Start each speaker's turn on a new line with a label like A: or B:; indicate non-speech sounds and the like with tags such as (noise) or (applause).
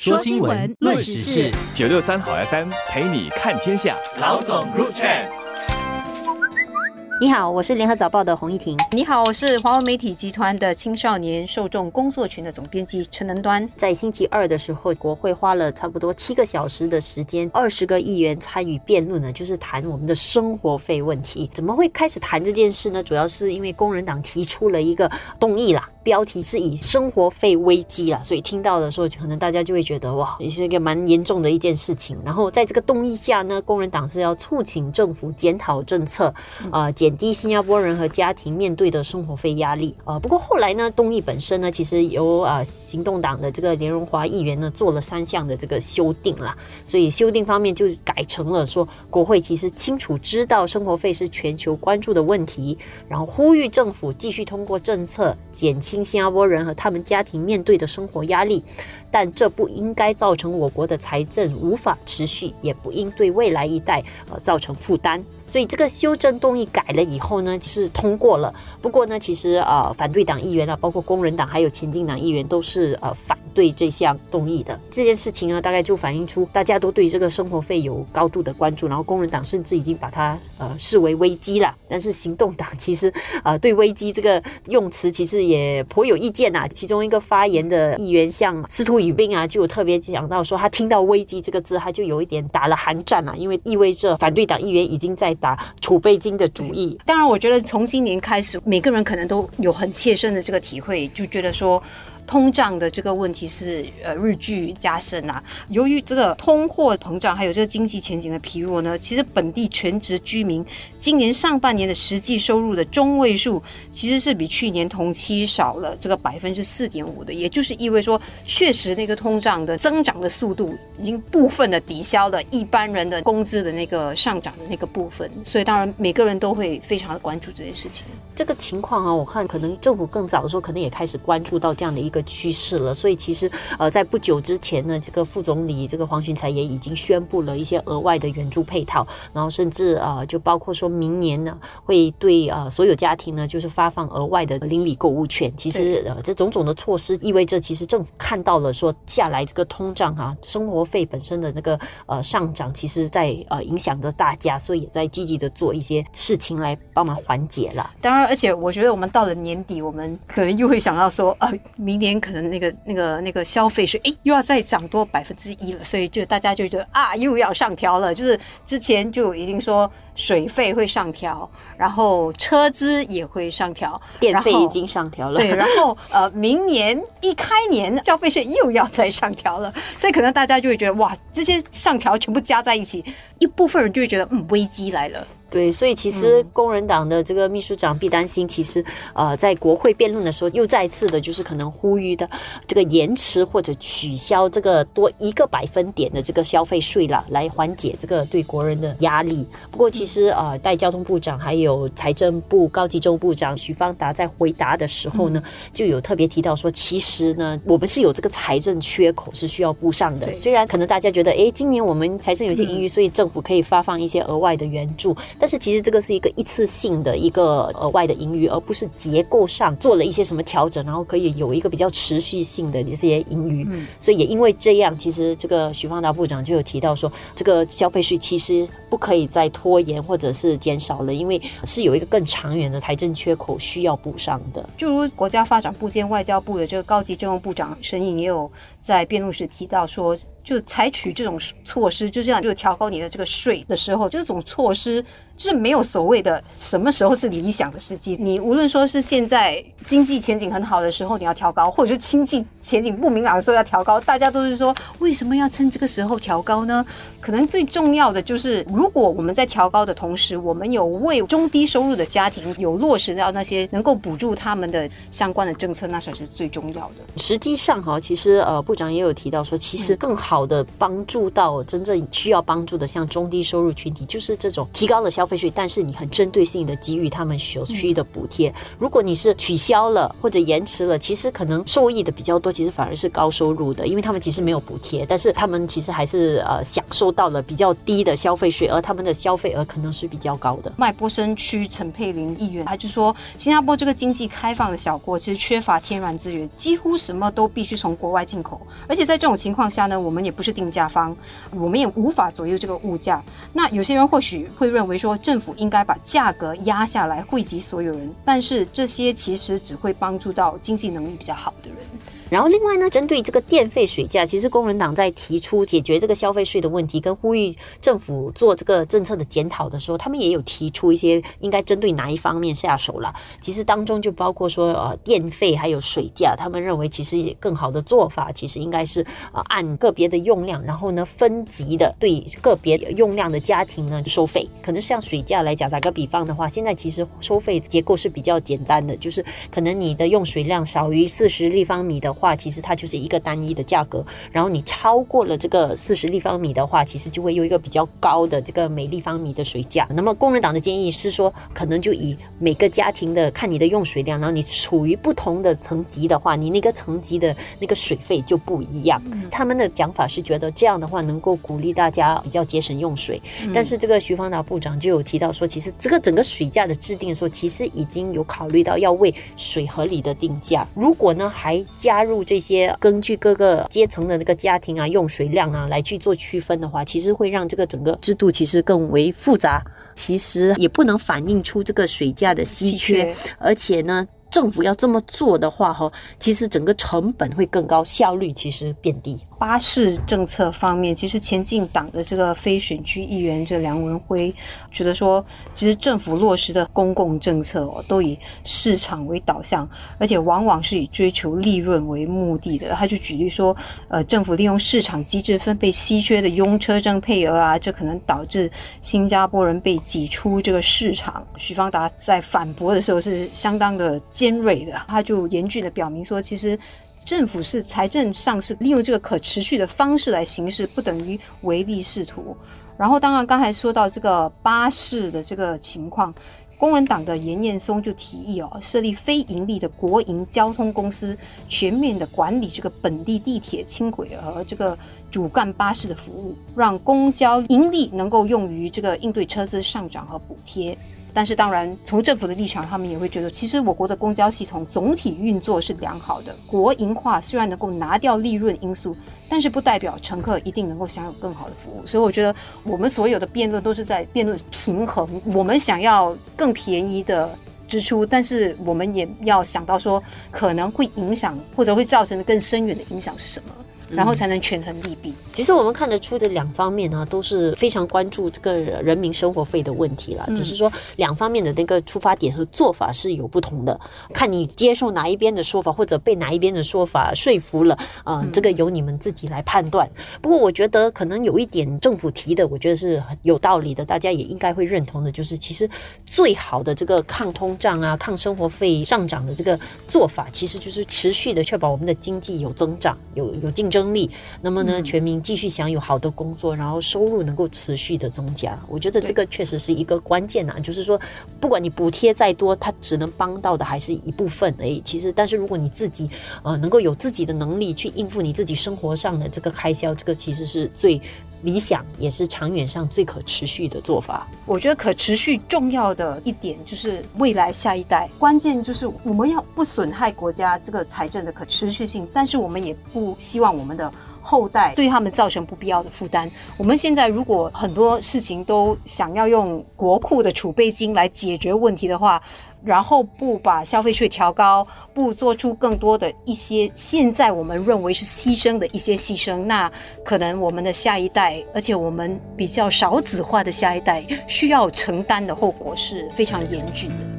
A: 说新闻，论时事，
B: 九六三好 FM 陪你看天下。
A: 老总入场。
C: 你好，我是联合早报的洪一婷。
D: 你好，我是华为媒体集团的青少年受众工作群的总编辑陈能端。
C: 在星期二的时候，国会花了差不多七个小时的时间，二十个议员参与辩论呢，就是谈我们的生活费问题。怎么会开始谈这件事呢？主要是因为工人党提出了一个动议啦。标题是以生活费危机啦，所以听到的时候，可能大家就会觉得哇，也是一个蛮严重的一件事情。然后在这个动议下呢，工人党是要促请政府检讨政策，呃，减低新加坡人和家庭面对的生活费压力。呃，不过后来呢，动议本身呢，其实由呃行动党的这个连荣华议员呢做了三项的这个修订啦，所以修订方面就改成了说，国会其实清楚知道生活费是全球关注的问题，然后呼吁政府继续通过政策减新。新加坡人和他们家庭面对的生活压力，但这不应该造成我国的财政无法持续，也不应对未来一代呃造成负担。所以这个修正动议改了以后呢，是通过了。不过呢，其实呃，反对党议员啊，包括工人党还有前进党议员都是呃反对这项动议的。这件事情呢，大概就反映出大家都对这个生活费有高度的关注，然后工人党甚至已经把它呃视为危机了。但是行动党 (laughs) 其实呃对危机这个用词其实也颇有意见呐。其中一个发言的议员像司徒宇斌啊，就有特别讲到说，他听到危机这个字，他就有一点打了寒战了，因为意味着反对党议员已经在。打储备金的主意，
D: 当然，我觉得从今年开始，每个人可能都有很切身的这个体会，就觉得说。通胀的这个问题是呃日剧加深啊。由于这个通货膨胀，还有这个经济前景的疲弱呢，其实本地全职居民今年上半年的实际收入的中位数其实是比去年同期少了这个百分之四点五的，也就是意味说，确实那个通胀的增长的速度已经部分的抵消了一般人的工资的那个上涨的那个部分。所以当然每个人都会非常的关注这件事情。
C: 这个情况啊，我看可能政府更早的时候可能也开始关注到这样的一个。趋势了，所以其实呃，在不久之前呢，这个副总理这个黄循才也已经宣布了一些额外的援助配套，然后甚至呃，就包括说明年呢，会对呃所有家庭呢，就是发放额外的邻里购物券。其实呃，这种种的措施意味着，其实政府看到了说下来这个通胀哈，生活费本身的那个呃上涨，其实在呃影响着大家，所以也在积极的做一些事情来帮忙缓解了。
D: 当然，而且我觉得我们到了年底，我们可能又会想到说，呃，明年可能那个那个那个消费税，哎，又要再涨多百分之一了，所以就大家就觉得啊，又要上调了。就是之前就已经说水费会上调，然后车资也会上调，
C: 电费已经上调了。
D: 对，然后呃，明年一开年消费税又要再上调了，所以可能大家就会觉得哇，这些上调全部加在一起，一部分人就会觉得嗯，危机来了。
C: 对，所以其实工人党的这个秘书长毕丹心，其实呃，在国会辩论的时候，又再次的就是可能呼吁的这个延迟或者取消这个多一个百分点的这个消费税了，来缓解这个对国人的压力。不过，其实呃，代交通部长还有财政部高级州部长徐方达在回答的时候呢，就有特别提到说，其实呢，我们是有这个财政缺口是需要补上的。虽然可能大家觉得，哎，今年我们财政有些盈余，所以政府可以发放一些额外的援助。但是其实这个是一个一次性的一个额外的盈余，而不是结构上做了一些什么调整，然后可以有一个比较持续性的这些盈余。嗯，所以也因为这样，其实这个许方达部长就有提到说，这个消费税其实不可以再拖延或者是减少了，因为是有一个更长远的财政缺口需要补上的。
D: 就如国家发展部兼外交部的这个高级政务部长申颖也有在辩论时提到说，就采取这种措施，就这样就调高你的这个税的时候，这种措施。就是没有所谓的什么时候是理想的时机。你无论说是现在经济前景很好的时候你要调高，或者是经济前景不明朗的时候要调高，大家都是说为什么要趁这个时候调高呢？可能最重要的就是，如果我们在调高的同时，我们有为中低收入的家庭有落实到那些能够补助他们的相关的政策，那才是最重要的。
C: 实际上哈，其实呃，部长也有提到说，其实更好的帮助到真正需要帮助的像中低收入群体，就是这种提高了消。费税，但是你很针对性的给予他们所需的补贴。如果你是取消了或者延迟了，其实可能受益的比较多，其实反而是高收入的，因为他们其实没有补贴，但是他们其实还是呃享受到了比较低的消费税，而他们的消费额可能是比较高的。
D: 麦波森区陈佩玲议员他就说，新加坡这个经济开放的小国，其实缺乏天然资源，几乎什么都必须从国外进口，而且在这种情况下呢，我们也不是定价方，我们也无法左右这个物价。那有些人或许会认为说，政府应该把价格压下来，惠及所有人，但是这些其实只会帮助到经济能力比较好的人。
C: 然后另外呢，针对这个电费水价，其实工人党在提出解决这个消费税的问题，跟呼吁政府做这个政策的检讨的时候，他们也有提出一些应该针对哪一方面下手了。其实当中就包括说，呃，电费还有水价，他们认为其实更好的做法，其实应该是呃按个别的用量，然后呢分级的对个别用量的家庭呢收费。可能像水价来讲，打个比方的话，现在其实收费结构是比较简单的，就是可能你的用水量少于四十立方米的。话其实它就是一个单一的价格，然后你超过了这个四十立方米的话，其实就会有一个比较高的这个每立方米的水价。那么工人党的建议是说，可能就以每个家庭的看你的用水量，然后你处于不同的层级的话，你那个层级的那个水费就不一样。他们的讲法是觉得这样的话能够鼓励大家比较节省用水。但是这个徐方达部长就有提到说，其实这个整个水价的制定的时候，其实已经有考虑到要为水合理的定价。如果呢还加入这些根据各个阶层的那个家庭啊用水量啊来去做区分的话，其实会让这个整个制度其实更为复杂，其实也不能反映出这个水价的稀缺，而且呢。政府要这么做的话，哈，其实整个成本会更高，效率其实变低。
D: 巴士政策方面，其实前进党的这个非选区议员这梁文辉觉得说，其实政府落实的公共政策哦，都以市场为导向，而且往往是以追求利润为目的的。他就举例说，呃，政府利用市场机制分配稀缺的拥车证配额啊，这可能导致新加坡人被挤出这个市场。许方达在反驳的时候是相当的。尖锐的，他就严峻的表明说，其实政府是财政上是利用这个可持续的方式来行事，不等于唯利是图。然后，当然刚才说到这个巴士的这个情况，工人党的严彦松就提议哦，设立非盈利的国营交通公司，全面的管理这个本地地铁、轻轨和这个主干巴士的服务，让公交盈利能够用于这个应对车资上涨和补贴。但是，当然，从政府的立场，他们也会觉得，其实我国的公交系统总体运作是良好的。国营化虽然能够拿掉利润因素，但是不代表乘客一定能够享有更好的服务。所以，我觉得我们所有的辩论都是在辩论平衡。我们想要更便宜的支出，但是我们也要想到说，可能会影响或者会造成的更深远的影响是什么。然后才能权衡利弊。
C: 其实我们看得出的两方面呢，都是非常关注这个人民生活费的问题了。只是说两方面的那个出发点和做法是有不同的，看你接受哪一边的说法，或者被哪一边的说法说服了，啊，这个由你们自己来判断。不过我觉得可能有一点政府提的，我觉得是很有道理的，大家也应该会认同的，就是其实最好的这个抗通胀啊、抗生活费上涨的这个做法，其实就是持续的确保我们的经济有增长、有有竞争。争力，那么呢，全民继续享有好的工作，然后收入能够持续的增加，我觉得这个确实是一个关键啊。就是说，不管你补贴再多，它只能帮到的还是一部分而已。其实，但是如果你自己呃能够有自己的能力去应付你自己生活上的这个开销，这个其实是最理想，也是长远上最可持续的做法。
D: 我觉得可持续重要的一点就是未来下一代，关键就是我们要不损害国家这个财政的可持续性，但是我们也不希望我们的后代对他们造成不必要的负担。我们现在如果很多事情都想要用国库的储备金来解决问题的话，然后不把消费税调高，不做出更多的一些现在我们认为是牺牲的一些牺牲，那可能我们的下一代，而且我们比较少子化的下一代需要承担的后果是非常严峻的。